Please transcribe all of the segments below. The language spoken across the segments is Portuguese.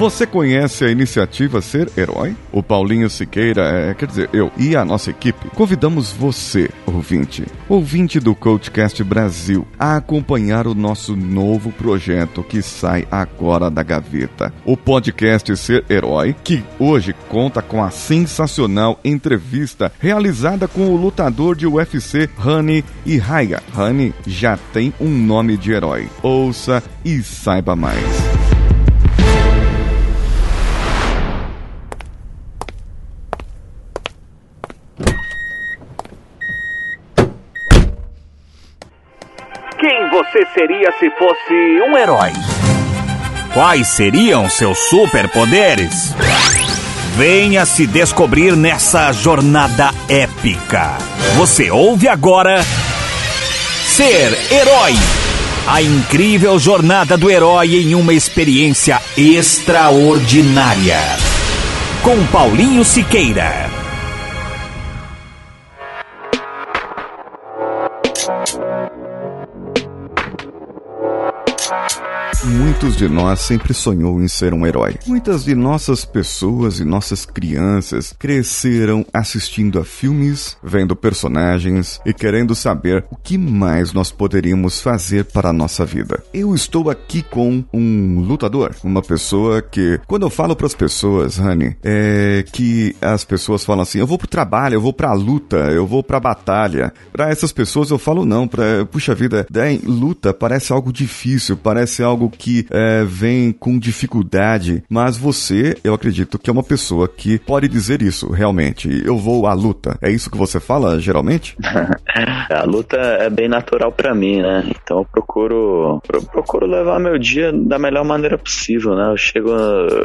Você conhece a iniciativa Ser Herói? O Paulinho Siqueira, é, quer dizer, eu e a nossa equipe, convidamos você, ouvinte, ouvinte do Coachcast Brasil, a acompanhar o nosso novo projeto que sai agora da gaveta. O podcast Ser Herói, que hoje conta com a sensacional entrevista realizada com o lutador de UFC, Rani Ihaya. Rani já tem um nome de herói. Ouça e saiba mais. Seria se fosse um herói? Quais seriam seus superpoderes? Venha se descobrir nessa jornada épica. Você ouve agora Ser Herói. A incrível jornada do herói em uma experiência extraordinária. Com Paulinho Siqueira. Muitos de nós sempre sonhou em ser um herói. Muitas de nossas pessoas e nossas crianças cresceram assistindo a filmes, vendo personagens e querendo saber o que mais nós poderíamos fazer para a nossa vida. Eu estou aqui com um lutador, uma pessoa que, quando eu falo para as pessoas, Honey, é que as pessoas falam assim: eu vou pro trabalho, eu vou pra luta, eu vou pra batalha. Para essas pessoas eu falo não, para puxa vida, luta parece algo difícil, parece algo que é, vem com dificuldade, mas você, eu acredito que é uma pessoa que pode dizer isso realmente. Eu vou à luta. É isso que você fala geralmente? a luta é bem natural para mim, né? Então eu procuro, procuro levar meu dia da melhor maneira possível, né? Eu chego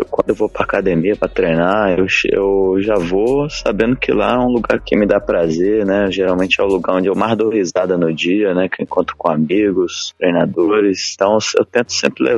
quando eu vou pra academia para treinar, eu, eu já vou sabendo que lá é um lugar que me dá prazer, né? Geralmente é o lugar onde eu mais dou risada no dia, né? Que eu encontro com amigos, treinadores. Então eu tento sempre levar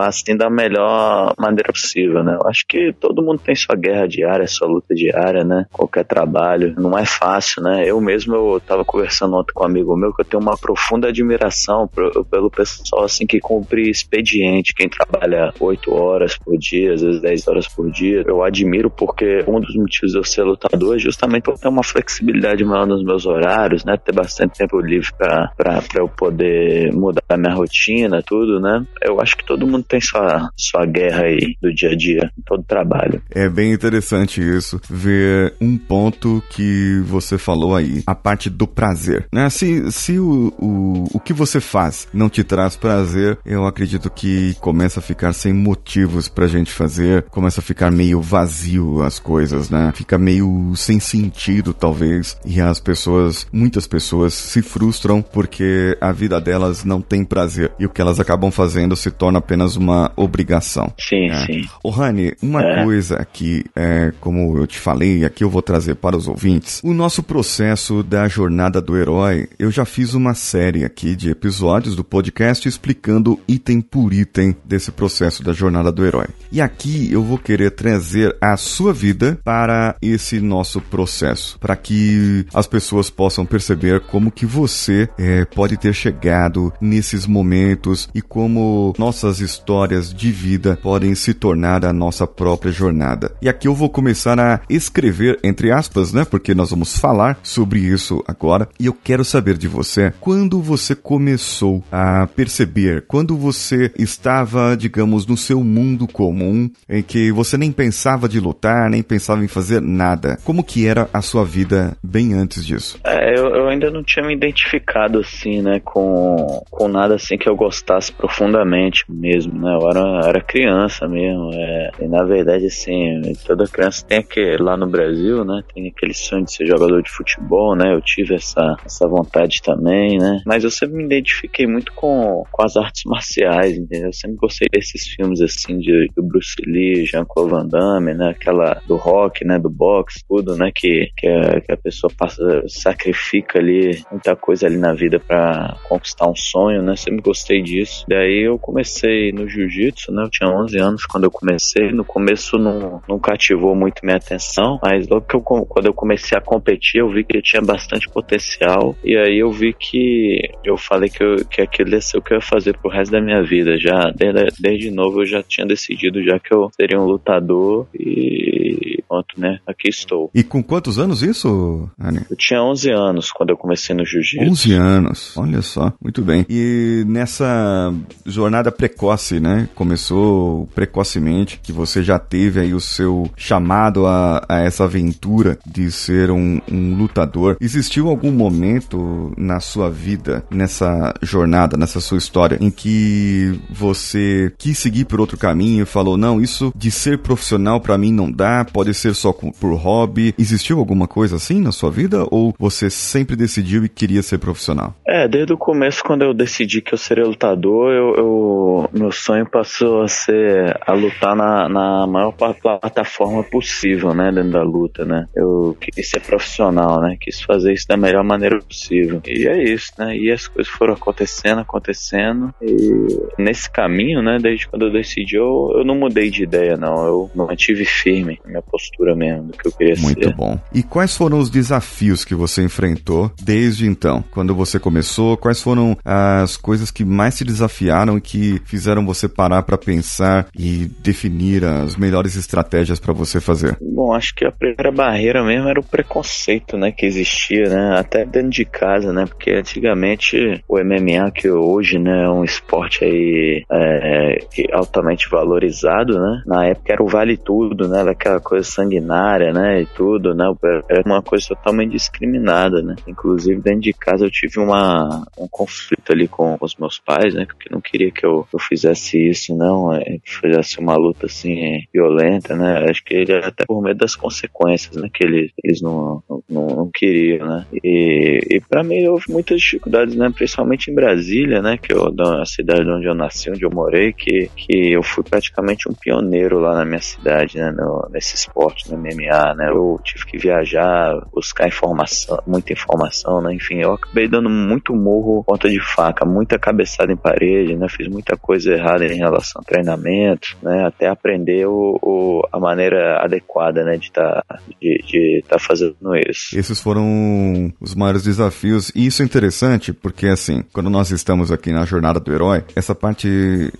assim da melhor maneira possível, né? Eu acho que todo mundo tem sua guerra diária, sua luta diária, né? Qualquer trabalho, não é fácil, né? Eu mesmo eu tava conversando ontem com um amigo meu que eu tenho uma profunda admiração pelo pessoal assim que cumpre expediente, quem trabalha 8 horas por dia, às vezes 10 horas por dia. Eu admiro porque um dos motivos de eu ser lutador é justamente por ter uma flexibilidade maior nos meus horários, né? Ter bastante tempo livre para eu poder mudar a minha rotina, tudo, né? Eu acho que todo mundo tem sua, sua guerra aí do dia a dia, todo trabalho. É bem interessante isso, ver um ponto que você falou aí, a parte do prazer. Né? Se, se o, o, o que você faz não te traz prazer, eu acredito que começa a ficar sem motivos pra gente fazer, começa a ficar meio vazio as coisas, né? Fica meio sem sentido, talvez, e as pessoas, muitas pessoas se frustram porque a vida delas não tem prazer e o que elas acabam fazendo se torna apenas uma obrigação. Sim, é. sim. O Rani, uma é. coisa que, é, como eu te falei, aqui eu vou trazer para os ouvintes, o nosso processo da jornada do herói, eu já fiz uma série aqui de episódios do podcast explicando item por item desse processo da jornada do herói. E aqui eu vou querer trazer a sua vida para esse nosso processo, para que as pessoas possam perceber como que você é, pode ter chegado nesses momentos e como nossas histórias de vida podem se tornar a nossa própria jornada. E aqui eu vou começar a escrever, entre aspas, né? Porque nós vamos falar sobre isso agora. E eu quero saber de você quando você começou a perceber, quando você estava, digamos, no seu mundo comum, em que você nem pensava de lutar, nem pensava em fazer nada. Como que era a sua vida bem antes disso? É, eu, eu ainda não tinha me identificado assim, né, com, com nada assim que eu gostasse profundamente mesmo, né? Eu era, era criança mesmo. É, e na verdade, assim, toda criança tem aquele, lá no Brasil, né? Tem aquele sonho de ser jogador de futebol, né? Eu tive essa, essa vontade também, né? Mas eu sempre me identifiquei muito com, com as artes marciais, entendeu? Eu sempre gostei desses filmes, assim, de, do Bruce Lee, Jean-Claude Van Damme, né? Aquela do rock, né? Do boxe, tudo, né? Que, que, a, que a pessoa passa, sacrifica ali muita coisa ali na vida para conquistar um sonho, né? Sempre gostei disso. Daí eu comecei no jiu-jitsu, né? Eu tinha 11 anos quando eu comecei. No começo não, não cativou muito minha atenção, mas logo que eu, quando eu comecei a competir, eu vi que eu tinha bastante potencial. E aí eu vi que eu falei que, eu, que aquilo ia ser o que eu ia fazer pro resto da minha vida. Já desde, desde novo eu já tinha decidido já que eu seria um lutador e pronto, né? Aqui estou. E com quantos anos isso, Anny? Eu tinha 11 anos quando eu comecei no jiu-jitsu. 11 anos, olha só, muito bem. E nessa jornada precoce, né? Começou precocemente, que você já teve aí o seu chamado a, a essa aventura de ser um, um lutador. Existiu algum momento na sua vida, nessa jornada, nessa sua história, em que você quis seguir por outro caminho e falou: não, isso de ser profissional para mim não dá, pode ser só por hobby. Existiu alguma coisa assim na sua vida ou você sempre decidiu e queria ser profissional? É, desde o começo, quando eu decidi que eu seria lutador, eu, eu meu sonho passou a ser a lutar na, na maior plataforma possível, né, dentro da luta, né. Eu quis ser profissional, né, quis fazer isso da melhor maneira possível. E é isso, né, e as coisas foram acontecendo, acontecendo, e nesse caminho, né, desde quando eu decidi, eu, eu não mudei de ideia, não, eu mantive firme a minha postura mesmo, do que eu queria Muito ser. Muito bom. E quais foram os desafios que você enfrentou desde então? Quando você começou, quais foram as coisas que mais te desafiaram e que fizeram você parar para pensar e definir as melhores estratégias para você fazer? Bom, acho que a primeira barreira mesmo era o preconceito, né, que existia, né, até dentro de casa, né, porque antigamente o MMA que hoje, né, é um esporte aí é, altamente valorizado, né, na época era o vale tudo, né, aquela coisa sanguinária, né, e tudo, né, era uma coisa totalmente discriminada, né, inclusive dentro de casa eu tive uma, um conflito ali com os meus pais, né, porque não queria que eu, eu fizesse isso, não, é, que fizesse uma luta assim violenta, né, acho que ele até por medo das consequências, né, que eles, eles não, não, não queriam, né, e, e para mim houve muitas dificuldades, né, principalmente em Brasília, né, que eu, da cidade onde eu nasci, onde eu morei, que, que eu fui praticamente um pioneiro lá na minha cidade, né, no, nesse esporte, no MMA, né, eu tive que viajar, buscar informação, muita informação, né, enfim, eu acabei dando muito morro ponta de faca, muita cabeçada em parede, né, fiz muita coisa errada em relação ao treinamento, né, até aprender o, o a maneira adequada, né, de estar tá, de tá fazendo isso. Esses foram os maiores desafios e isso é interessante porque assim, quando nós estamos aqui na jornada do herói, essa parte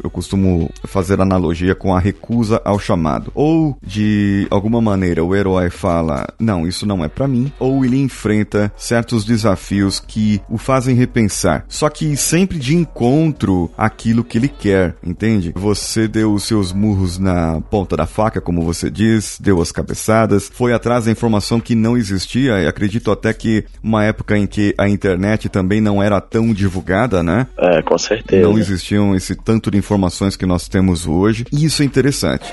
eu costumo fazer analogia com a recusa ao chamado ou de alguma maneira o herói fala, não, isso não é para mim, ou ele enfrenta certos desafios que o fazem repensar. Só que sempre de encontro que ele quer, entende? Você deu os seus murros na ponta da faca, como você diz, deu as cabeçadas, foi atrás da informação que não existia, e acredito até que uma época em que a internet também não era tão divulgada, né? É, com certeza. Não existiam esse tanto de informações que nós temos hoje, e isso é interessante.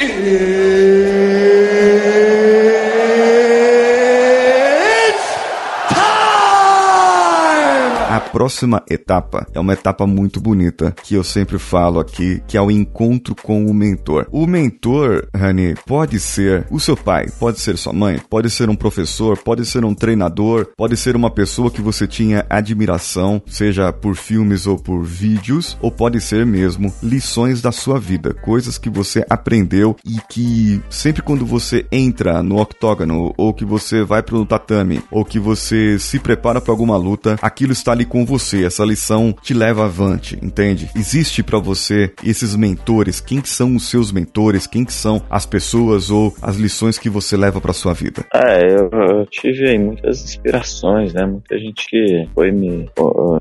Próxima etapa é uma etapa muito bonita que eu sempre falo aqui, que é o encontro com o mentor. O mentor, Rani, pode ser o seu pai, pode ser sua mãe, pode ser um professor, pode ser um treinador, pode ser uma pessoa que você tinha admiração, seja por filmes ou por vídeos, ou pode ser mesmo lições da sua vida, coisas que você aprendeu e que sempre quando você entra no octógono ou que você vai pro tatame ou que você se prepara para alguma luta, aquilo está ali com você, essa lição te leva avante, entende? Existe para você esses mentores, quem que são os seus mentores, quem que são as pessoas ou as lições que você leva para sua vida? É, eu, eu, tive muitas inspirações, né? Muita gente que foi me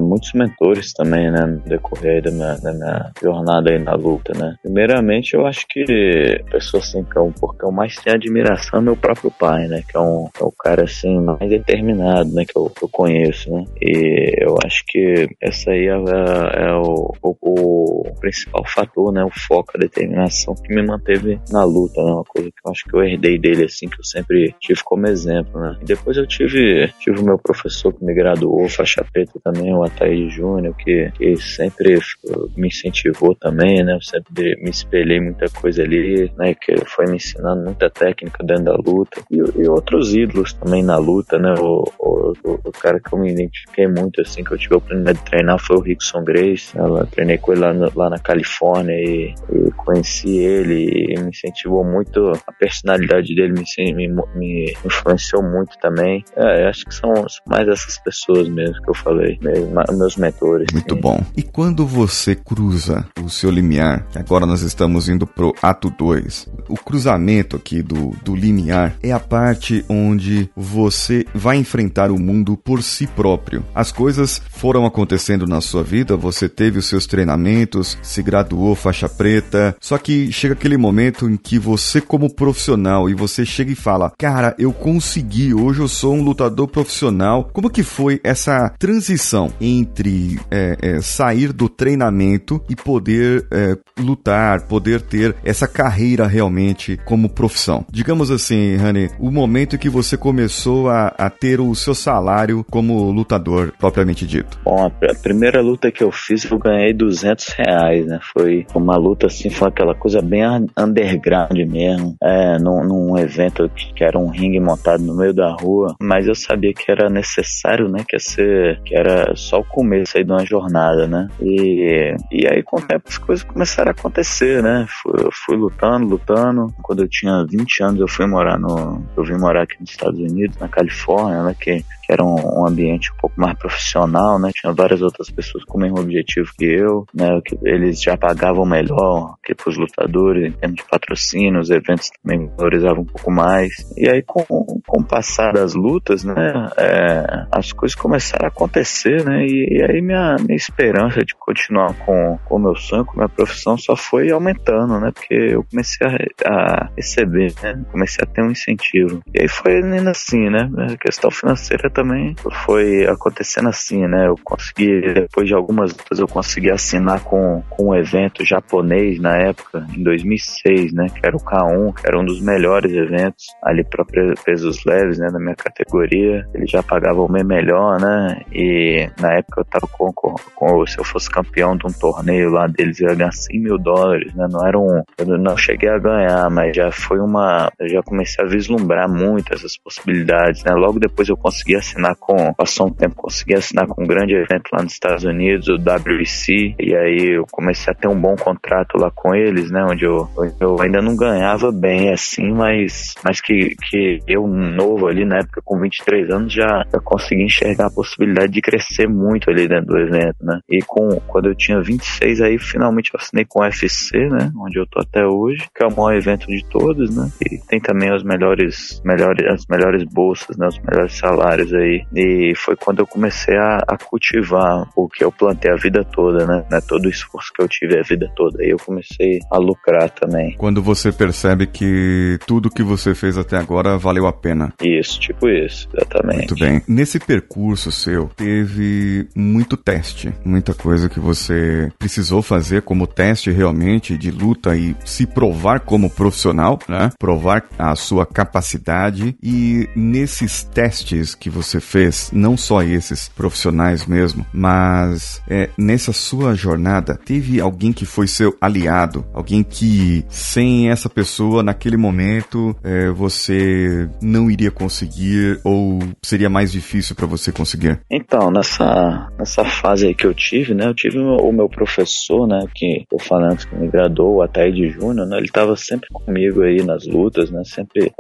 muitos mentores também, né, no decorrer da minha, da minha jornada aí na luta, né? Primeiramente, eu acho que a pessoa assim que eu, porque eu mais tenho admiração é meu próprio pai, né? Que é um, é um cara assim mais determinado, né? Que eu, que eu conheço, né? E eu acho que essa aí é, é o, o, o, principal fator, né? O foco, a determinação que me manteve na luta, né? Uma coisa que eu acho que eu herdei dele, assim, que eu sempre tive como exemplo, né? E depois eu tive, tive o meu professor que me graduou, faixa preta também, o Ataíde Júnior, que, que sempre me incentivou também, né? Eu sempre me espelhei muita coisa ali, né? Que foi me ensinando muita técnica dentro da luta. E, e outros ídolos também na luta, né? O, o, o, cara que eu me identifiquei muito, assim, que eu tive a oportunidade de treinar foi o Rickson Grace. Ela treinei com ele lá, no, lá na Califórnia e, e, conheci ele e me incentivou muito. A personalidade dele me, me, me influenciou muito também. É, acho que são mais essas pessoas mesmo que eu falei, meus mentores. Muito sim. bom. E quando você cruza o seu limiar, agora nós estamos indo pro ato 2, o cruzamento aqui do, do limiar é a parte onde você vai enfrentar o mundo por si próprio. As coisas foram acontecendo na sua vida, você teve os seus treinamentos, se graduou faixa preta, só que chega aquele momento em que você como profissional e você chega e fala, cara, eu consegui, hoje eu sou um lutador profissional. Como que foi essa transição entre é, é, sair do treinamento e poder é, lutar, poder ter essa carreira realmente como profissão? Digamos assim, Rani, o momento em que você começou a, a ter o seu salário como lutador propriamente dito. Bom, a primeira luta que eu fiz eu ganhei 200 reais, né? Foi uma luta assim, foi aquela coisa bem underground mesmo, é, num, num evento que era um ringue montado no meio da rua, mas eu sabia que era necessário, né? Que, ser, que era só o começo aí de uma jornada, né? E, e aí com o tempo as coisas começaram a acontecer, né? Fui, eu fui lutando, lutando. Quando eu tinha 20 anos eu fui morar no. Eu vim morar aqui nos Estados Unidos, na Califórnia, né? Que era um, um, ambiente um pouco mais profissional, né? Tinha várias outras pessoas com o mesmo objetivo que eu, né? Que eles já pagavam melhor que para os lutadores em termos de patrocínio, os eventos também valorizavam um pouco mais. E aí, com, com o passar das lutas, né? É, as coisas começaram a acontecer, né? E, e, aí minha, minha esperança de continuar com o meu sonho, com a minha profissão, só foi aumentando, né? Porque eu comecei a, a receber, né? Comecei a ter um incentivo. E aí foi indo assim, né? A questão financeira também foi acontecendo assim, né? Eu consegui, depois de algumas lutas, eu consegui assinar com, com um evento japonês na época, em 2006, né? Que era o K1, que era um dos melhores eventos ali para pesos leves, né? Na minha categoria. Ele já pagava o meu melhor, né? E na época eu tava com, com, com, se eu fosse campeão de um torneio lá deles, eu ia ganhar 100 mil dólares, né? Não era um, eu não cheguei a ganhar, mas já foi uma, eu já comecei a vislumbrar muito essas possibilidades, né? Logo depois eu consegui assinar assinar com, passou um tempo, consegui assinar com um grande evento lá nos Estados Unidos, o WEC, e aí eu comecei a ter um bom contrato lá com eles, né, onde eu, eu ainda não ganhava bem assim, mas, mas que, que eu novo ali na época com 23 anos já, consegui enxergar a possibilidade de crescer muito ali dentro do evento, né, e com, quando eu tinha 26 aí finalmente eu assinei com o UFC, né, onde eu tô até hoje, que é o maior evento de todos, né, e tem também os melhores, melhores as melhores bolsas, né, os melhores salários aí. E foi quando eu comecei a, a cultivar o que eu plantei a vida toda, né? né? Todo o esforço que eu tive a vida toda. E eu comecei a lucrar também. Quando você percebe que tudo que você fez até agora valeu a pena. Isso, tipo isso, exatamente. Muito bem. Nesse percurso seu, teve muito teste, muita coisa que você precisou fazer como teste realmente de luta e se provar como profissional, né? Provar a sua capacidade e nesses testes que você você fez, não só esses profissionais mesmo, mas é, nessa sua jornada, teve alguém que foi seu aliado, alguém que sem essa pessoa naquele momento é, você não iria conseguir ou seria mais difícil para você conseguir? Então, nessa, nessa fase aí que eu tive, né, eu tive o meu professor, né, que eu falando que me graduou, o Ataíde Júnior, né, ele estava sempre comigo aí nas lutas, né, sempre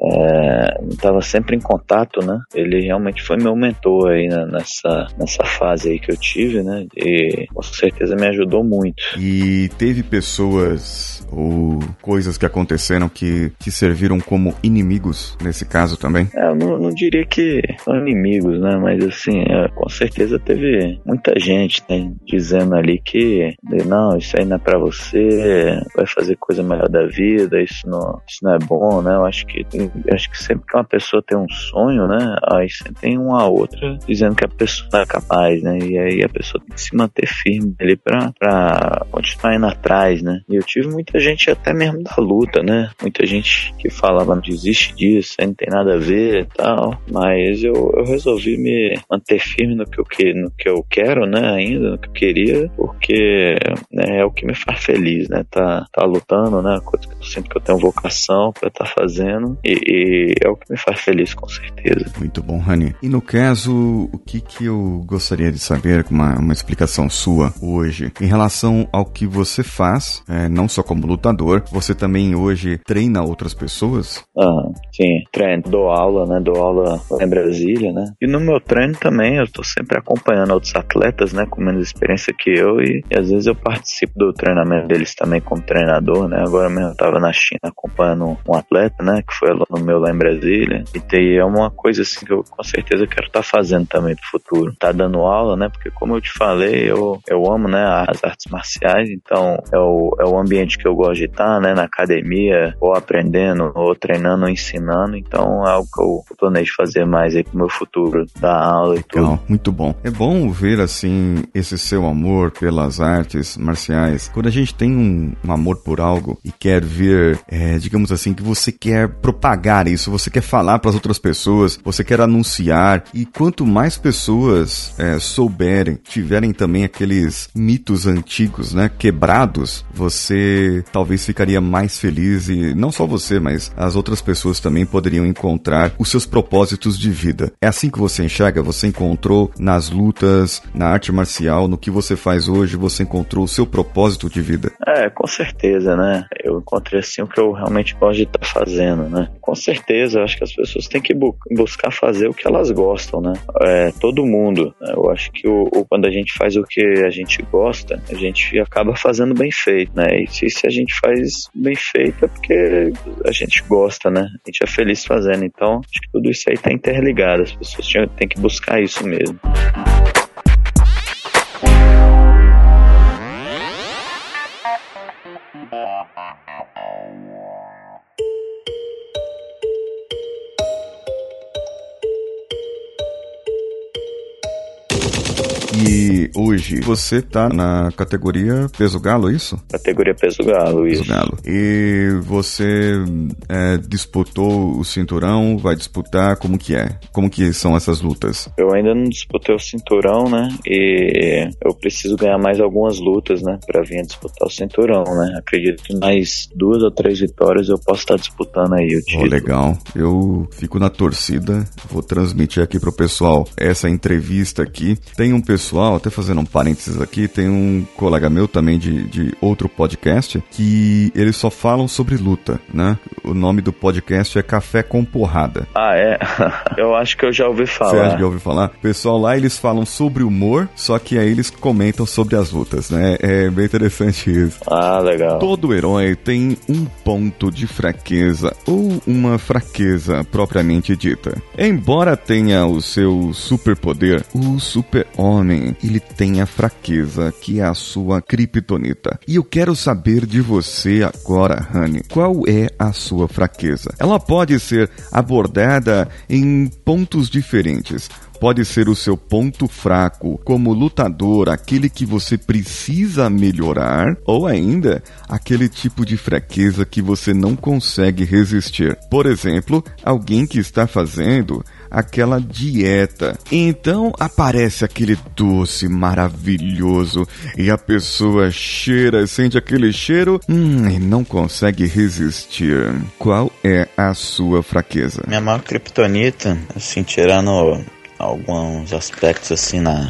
estava é, sempre em contato, né, ele realmente foi meu mentor aí nessa, nessa fase aí que eu tive, né? E com certeza me ajudou muito. E teve pessoas ou coisas que aconteceram que, que serviram como inimigos nesse caso também? É, eu não, não diria que são inimigos, né? Mas assim, é, com certeza teve muita gente né, dizendo ali que não, isso aí não é pra você, vai fazer coisa melhor da vida, isso não, isso não é bom, né? Eu acho que, acho que sempre que uma pessoa tem um sonho, né? Aí sempre tem uma outra dizendo que a pessoa é capaz, né? E aí a pessoa tem que se manter firme ali pra, pra continuar indo atrás, né? E eu tive muita gente até mesmo da luta, né? Muita gente que falava, não desiste disso, não tem nada a ver e tal. Mas eu, eu resolvi me manter firme no que, eu, que, no que eu quero, né? Ainda, no que eu queria, porque né, é o que me faz feliz, né? Tá, tá lutando, né? Sinto que eu tenho vocação pra estar tá fazendo. E, e, é o que me faz feliz, com certeza. Muito bom, Rani. E no caso, o que, que eu gostaria de saber, uma, uma explicação sua hoje, em relação ao que você faz, é, não só como lutador, você também hoje treina outras pessoas? Ah, sim, treino, dou aula, né? Dou aula em Brasília, né? E no meu treino também, eu tô sempre acompanhando outros atletas, né? Com menos experiência que eu e, e às vezes eu participo do treinamento deles também como treinador, né? Agora mesmo eu tava na China acompanhando um atleta, né? Que foi aluno meu lá em Brasília. E é uma coisa assim que eu com certeza quero estar tá fazendo também no futuro. Tá dando aula, né? Porque como eu te falei, eu, eu amo, né? As artes marciais, então é o, é o ambiente que eu gosto de estar, né? Na academia, ou aprendendo, ou treinando, ou ensinando. Então é algo que eu, planejo fazer mais aí pro meu futuro, dar aula e tudo. Legal, muito bom. É bom ver assim esse seu amor pelas artes marciais. Quando a gente tem um, um amor por algo e quer ver, é, digamos assim, que você quer propagar isso, você quer falar para as outras pessoas, você quer anunciar e quanto mais pessoas é, souberem, tiverem também aqueles mitos antigos, né, quebrados, você talvez ficaria mais feliz e não só você, mas as outras pessoas também poderiam encontrar os seus propósitos de vida. É assim que você enxerga, você encontrou nas lutas, na arte marcial, no que você faz hoje, você encontrou o seu propósito de vida. É, com certeza, né? Eu encontrei assim o que eu realmente gosto de estar tá fazendo, né? Com certeza, eu acho que as pessoas têm que bu buscar fazer o que elas gostam, né? É, todo mundo. Né? Eu acho que o, o, quando a gente faz o que a gente gosta, a gente acaba fazendo bem feito, né? E se, se a gente faz bem feito é porque a gente gosta, né? A gente é feliz fazendo. Então, acho que tudo isso aí tá interligado. As pessoas têm que buscar isso mesmo. Hoje você tá na categoria peso galo, é isso? Categoria peso galo, isso. Peso galo. E você é, disputou o cinturão, vai disputar, como que é? Como que são essas lutas? Eu ainda não disputei o cinturão, né? E eu preciso ganhar mais algumas lutas, né? Pra vir disputar o cinturão, né? Acredito que mais duas ou três vitórias eu posso estar disputando aí o título. Oh, legal. Eu fico na torcida, vou transmitir aqui pro pessoal essa entrevista aqui. Tem um pessoal, até fazendo um parênteses aqui, tem um colega meu também de, de outro podcast que eles só falam sobre luta, né? O nome do podcast é Café com Porrada. Ah, é? eu acho que eu já ouvi falar. Você já ouviu falar? O pessoal lá, eles falam sobre humor, só que aí eles comentam sobre as lutas, né? É bem interessante isso. Ah, legal. Todo herói tem um ponto de fraqueza ou uma fraqueza propriamente dita. Embora tenha o seu superpoder, o super-homem ele tem a fraqueza, que é a sua criptonita. E eu quero saber de você agora, Honey, qual é a sua fraqueza? Ela pode ser abordada em pontos diferentes pode ser o seu ponto fraco como lutador, aquele que você precisa melhorar, ou ainda aquele tipo de fraqueza que você não consegue resistir. Por exemplo, alguém que está fazendo aquela dieta. Então aparece aquele doce maravilhoso e a pessoa cheira, sente aquele cheiro hum, e não consegue resistir. Qual é a sua fraqueza? Minha maior criptonita, assim, tirando alguns aspectos assim na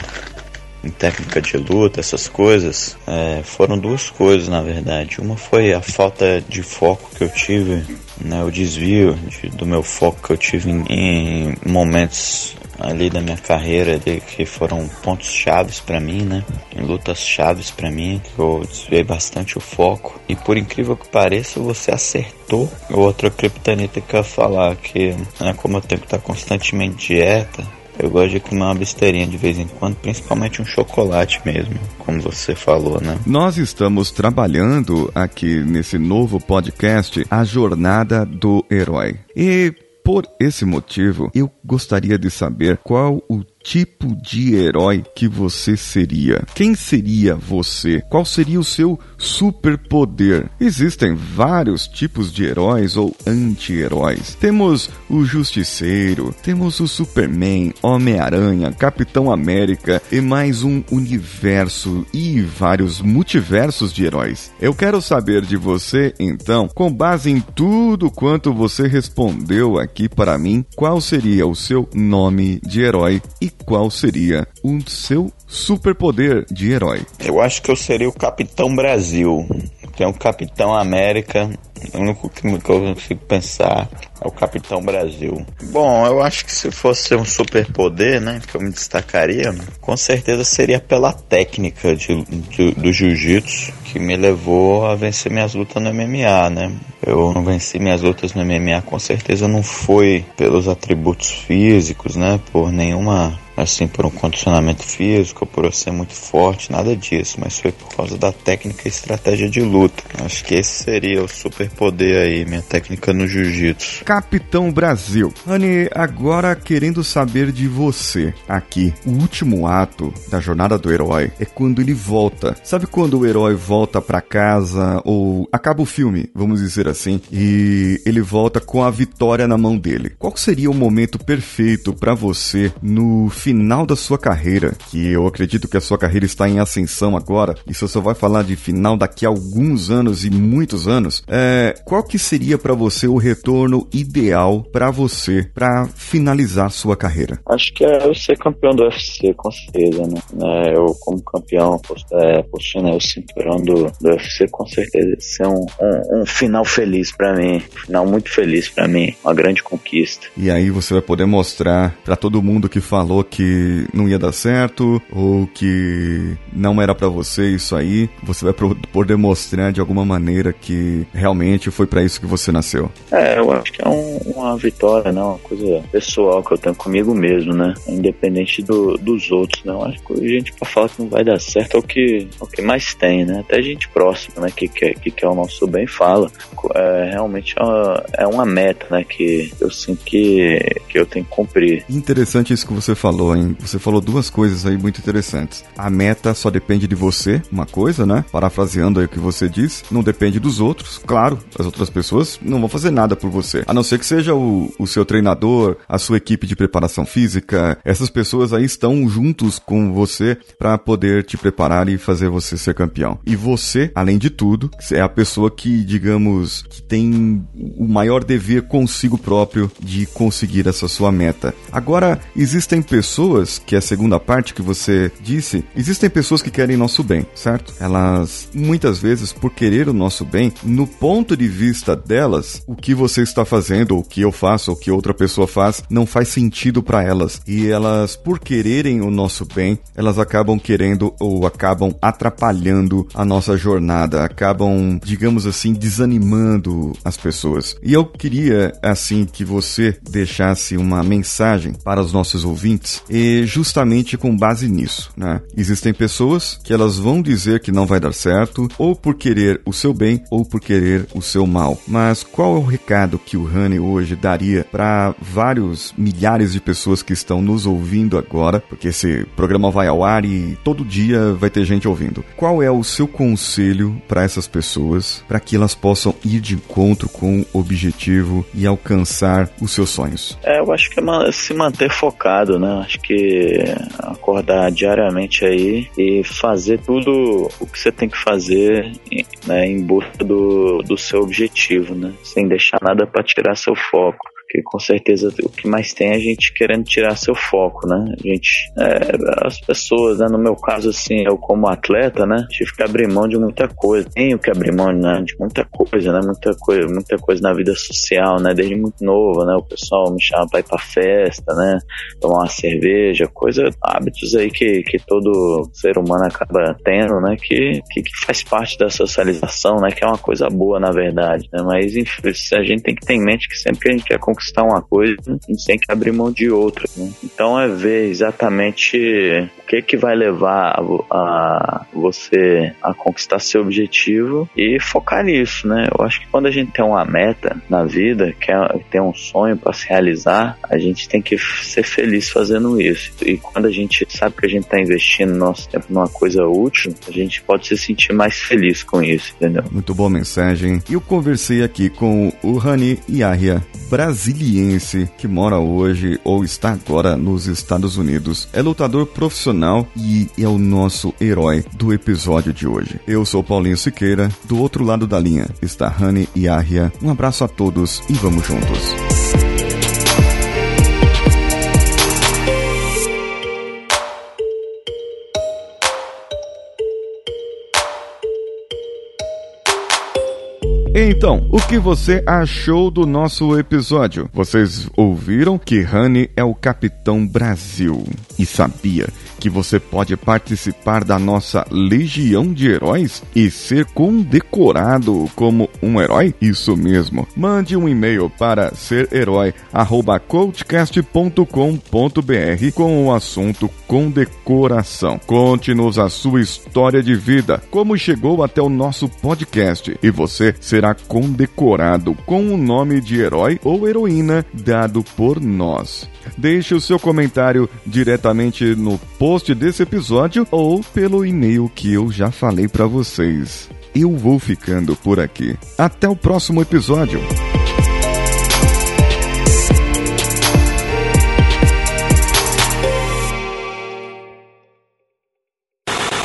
em técnica de luta, essas coisas, é, foram duas coisas na verdade. Uma foi a falta de foco que eu tive, né, o desvio de, do meu foco que eu tive em, em momentos ali da minha carreira de, que foram pontos chaves para mim, né? Em lutas chaves para mim, que eu desviei bastante o foco. E por incrível que pareça, você acertou. Outra criptonita que eu ia falar que, né, como eu tenho que estar constantemente dieta, eu gosto de comer uma besteirinha de vez em quando, principalmente um chocolate mesmo, como você falou, né? Nós estamos trabalhando aqui nesse novo podcast A Jornada do Herói. E por esse motivo, eu gostaria de saber qual o tipo de herói que você seria? Quem seria você? Qual seria o seu superpoder? Existem vários tipos de heróis ou anti-heróis. Temos o Justiceiro, temos o Superman, Homem-Aranha, Capitão América e mais um universo e vários multiversos de heróis. Eu quero saber de você, então, com base em tudo quanto você respondeu aqui para mim, qual seria o seu nome de herói e qual seria o seu superpoder de herói? Eu acho que eu seria o Capitão Brasil. Tem um Capitão América o único que eu consigo pensar é o Capitão Brasil. Bom, eu acho que se fosse um superpoder, né, que eu me destacaria, com certeza seria pela técnica de, de do jiu-jitsu que me levou a vencer minhas lutas no MMA, né? Eu não venci minhas lutas no MMA, com certeza não foi pelos atributos físicos, né, por nenhuma assim por um condicionamento físico, por eu ser muito forte, nada disso, mas foi por causa da técnica e estratégia de luta. Acho que esse seria o superpoder aí, minha técnica no jiu-jitsu. Capitão Brasil. Anne, agora querendo saber de você aqui. O último ato da jornada do herói é quando ele volta. Sabe quando o herói volta para casa ou acaba o filme, vamos dizer assim, e ele volta com a vitória na mão dele? Qual seria o momento perfeito para você no final da sua carreira? Que eu acredito que a sua carreira está em ascensão agora. E se você vai falar de final daqui a alguns anos e muitos anos, é, qual que seria para você o retorno ideal para você para finalizar sua carreira? Acho que é eu ser campeão do UFC, com certeza, né? É, eu, como campeão, é, postando o cinturão do, do UFC, com certeza ser um, um, um final feliz para mim, um final muito feliz para mim, uma grande conquista. E aí você vai poder mostrar para todo mundo que falou que não ia dar certo ou que não era para você isso aí, você vai poder mostrar de alguma maneira que realmente foi para isso que você nasceu. É, eu acho que é um, uma vitória, né? Uma coisa pessoal que eu tenho comigo mesmo, né? Independente do, dos outros, né? Eu acho que a gente pra falar que não vai dar certo é o que, é o que mais tem, né? Até gente próxima, né? Que quer, que quer o nosso bem fala. É, realmente é uma, é uma meta, né? Que eu sinto que, que eu tenho que cumprir. Interessante isso que você falou, hein? Você falou duas coisas aí muito interessantes. A meta só depende de você, uma coisa, né? Parafraseando aí o que você disse, não depende dos outros. Claro, as outras pessoas não vão fazer nada por você. A não ser que seja o, o seu treinador, a sua equipe de preparação física. Essas pessoas aí estão juntos com você para poder te preparar e fazer você ser campeão. E você, além de tudo, é a pessoa que, digamos, que tem o maior dever consigo próprio de conseguir essa sua meta. Agora, existem pessoas, que é a segunda parte que você disse, existem pessoas que querem nosso bem, certo? Elas, muitas vezes, por querer o nosso bem, no ponto de vista delas, o que você está fazendo, ou o que eu faço, ou o que outra pessoa faz, não faz sentido para elas. E elas, por quererem o nosso bem, elas acabam querendo ou acabam atrapalhando a nossa jornada, acabam, digamos assim, desanimando as pessoas. E eu queria, assim, que você deixasse uma mensagem para os nossos ouvintes, e justamente com base nisso, né? Existem pessoas que elas vão dizer que não vai dar certo, ou por querer o seu bem, ou por querer o seu mal. Mas qual é o recado que o Honey hoje daria para vários milhares de pessoas que estão nos ouvindo agora? Porque esse programa vai ao ar e todo dia vai ter gente ouvindo. Qual é o seu conselho para essas pessoas para que elas possam ir de encontro com o objetivo e alcançar os seus sonhos? É, eu acho que é se manter focado, né? Acho que acordar diariamente aí e fazer tudo o que você tem que fazer né, em busca do, do seu objetivo, né? Sem deixar nada para tirar seu foco que com certeza o que mais tem é a gente querendo tirar seu foco, né? A gente, é, as pessoas, né? No meu caso, assim, eu como atleta, né? Tive que abrir mão de muita coisa. Tenho que abrir mão né, de muita coisa, né? Muita coisa, muita coisa na vida social, né? Desde muito novo, né? O pessoal me chama pra ir pra festa, né? Tomar uma cerveja, coisa, hábitos aí que, que todo ser humano acaba tendo, né? Que, que, que faz parte da socialização, né? Que é uma coisa boa, na verdade, né? Mas, enfim, a gente tem que ter em mente que sempre que a gente quer conquistar conquistar uma coisa, a gente tem que abrir mão de outra. Né? Então é ver exatamente o que que vai levar a, a, você a conquistar seu objetivo e focar nisso, né? Eu acho que quando a gente tem uma meta na vida, quer tem um sonho para se realizar, a gente tem que ser feliz fazendo isso. E quando a gente sabe que a gente está investindo nosso tempo numa coisa útil, a gente pode se sentir mais feliz com isso, entendeu? Muito boa mensagem. Eu conversei aqui com o Rani Yahya, brasiliense, que mora hoje ou está agora nos Estados Unidos. É lutador profissional e é o nosso herói do episódio de hoje. Eu sou Paulinho Siqueira, do outro lado da linha está Rani Yahya. Um abraço a todos e vamos juntos. Então, o que você achou do nosso episódio? Vocês ouviram que Rani é o Capitão Brasil e sabia que você pode participar da nossa Legião de Heróis e ser condecorado como um herói? Isso mesmo. Mande um e-mail para serherói@coachcast.com.br com o assunto condecoração. Conte-nos a sua história de vida, como chegou até o nosso podcast e você será condecorado com o nome de herói ou heroína dado por nós. Deixe o seu comentário diretamente no post desse episódio ou pelo e-mail que eu já falei para vocês. Eu vou ficando por aqui. Até o próximo episódio.